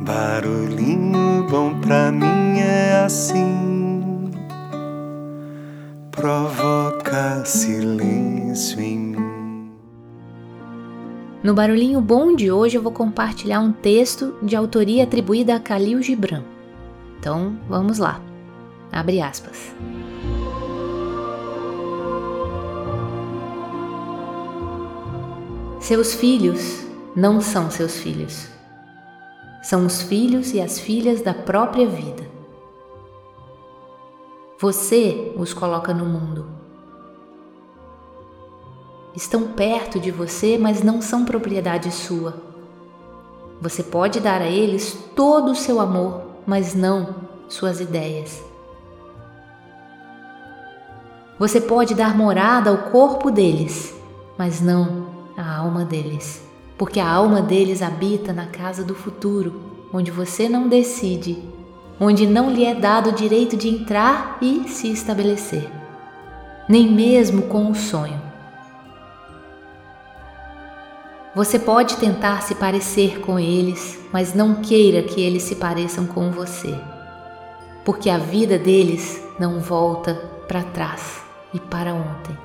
Barulhinho bom pra mim é assim, provoca silêncio em mim. No Barulhinho Bom de hoje eu vou compartilhar um texto de autoria atribuída a Khalil Gibran. Então vamos lá. Abre aspas. Seus filhos não são seus filhos. São os filhos e as filhas da própria vida. Você os coloca no mundo. Estão perto de você, mas não são propriedade sua. Você pode dar a eles todo o seu amor, mas não suas ideias. Você pode dar morada ao corpo deles, mas não à alma deles porque a alma deles habita na casa do futuro, onde você não decide, onde não lhe é dado o direito de entrar e se estabelecer, nem mesmo com o sonho. Você pode tentar se parecer com eles, mas não queira que eles se pareçam com você, porque a vida deles não volta para trás e para ontem.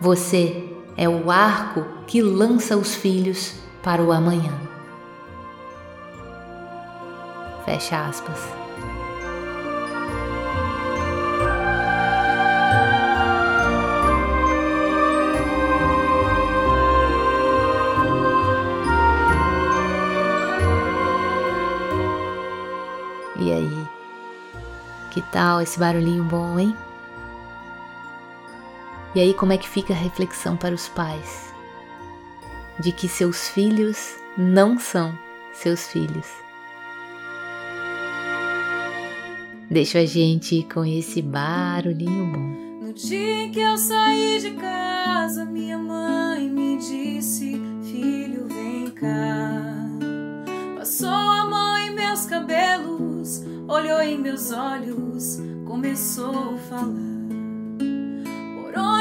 Você é o arco que lança os filhos para o amanhã. Fecha aspas. E aí? Que tal esse barulhinho bom, hein? E aí, como é que fica a reflexão para os pais? De que seus filhos não são seus filhos. Deixa a gente com esse barulhinho bom. No dia que eu saí de casa, minha mãe me disse: Filho, vem cá. Passou a mão em meus cabelos, olhou em meus olhos, começou a falar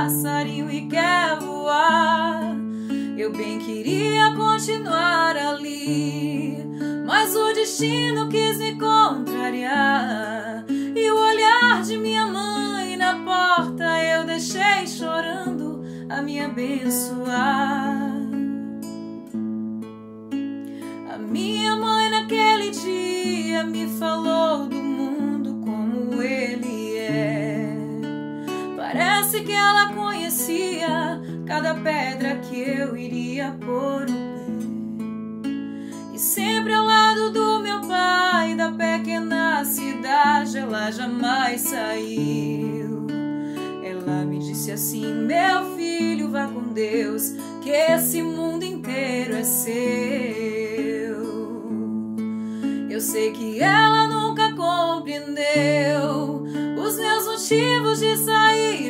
passarinho e quer voar. Eu bem queria continuar ali, mas o destino quis me contrariar. E o olhar de minha mãe na porta eu deixei chorando a me abençoar. Que ela conhecia cada pedra que eu iria pôr o pé. E sempre ao lado do meu pai, da pequena cidade, ela jamais saiu. Ela me disse assim: Meu filho, vá com Deus, que esse mundo inteiro é seu. Eu sei que ela nunca compreendeu os meus motivos de sair